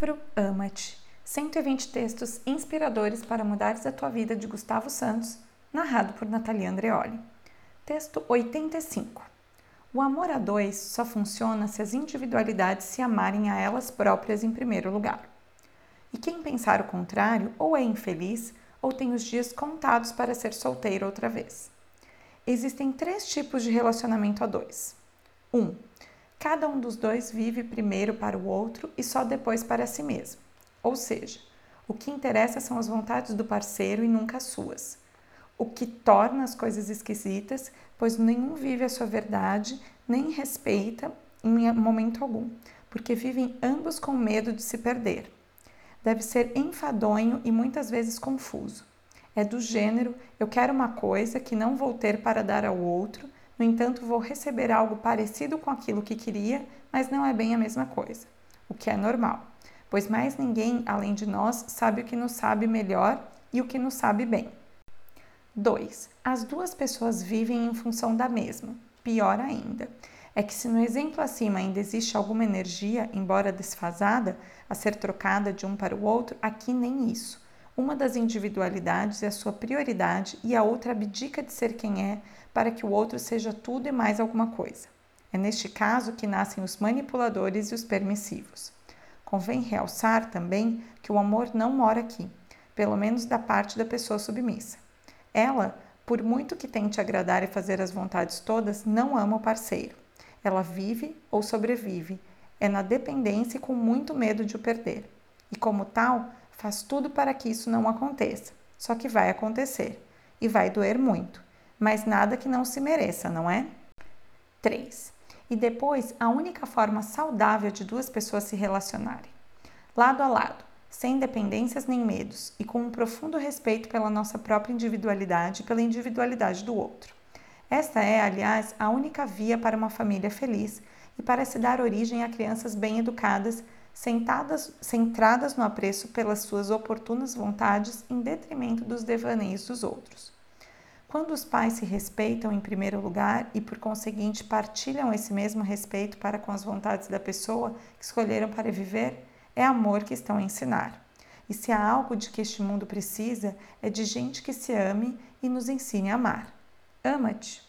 Livro Ama-te 120 textos inspiradores para mudares a tua vida de Gustavo Santos, narrado por Natalia Andreoli. Texto 85. O amor a dois só funciona se as individualidades se amarem a elas próprias em primeiro lugar. E quem pensar o contrário ou é infeliz ou tem os dias contados para ser solteiro outra vez. Existem três tipos de relacionamento a dois. 1. Um, Cada um dos dois vive primeiro para o outro e só depois para si mesmo. Ou seja, o que interessa são as vontades do parceiro e nunca as suas. O que torna as coisas esquisitas, pois nenhum vive a sua verdade nem respeita em momento algum, porque vivem ambos com medo de se perder. Deve ser enfadonho e muitas vezes confuso. É do gênero: eu quero uma coisa que não vou ter para dar ao outro, no entanto, vou receber algo parecido com aquilo que queria, mas não é bem a mesma coisa, o que é normal, pois mais ninguém além de nós sabe o que nos sabe melhor e o que nos sabe bem. 2. As duas pessoas vivem em função da mesma. Pior ainda, é que se no exemplo acima ainda existe alguma energia, embora desfasada, a ser trocada de um para o outro, aqui nem isso. Uma das individualidades é a sua prioridade e a outra abdica de ser quem é para que o outro seja tudo e mais alguma coisa. É neste caso que nascem os manipuladores e os permissivos. Convém realçar também que o amor não mora aqui, pelo menos da parte da pessoa submissa. Ela, por muito que tente agradar e fazer as vontades todas, não ama o parceiro. Ela vive ou sobrevive, é na dependência e com muito medo de o perder. E como tal, faz tudo para que isso não aconteça. Só que vai acontecer e vai doer muito, mas nada que não se mereça, não é? 3. E depois, a única forma saudável de duas pessoas se relacionarem, lado a lado, sem dependências nem medos e com um profundo respeito pela nossa própria individualidade e pela individualidade do outro. Esta é, aliás, a única via para uma família feliz e para se dar origem a crianças bem educadas sentadas, centradas no apreço pelas suas oportunas vontades em detrimento dos devaneios dos outros. Quando os pais se respeitam em primeiro lugar e, por conseguinte, partilham esse mesmo respeito para com as vontades da pessoa que escolheram para viver, é amor que estão a ensinar. E se há algo de que este mundo precisa, é de gente que se ame e nos ensine a amar. Ama-te!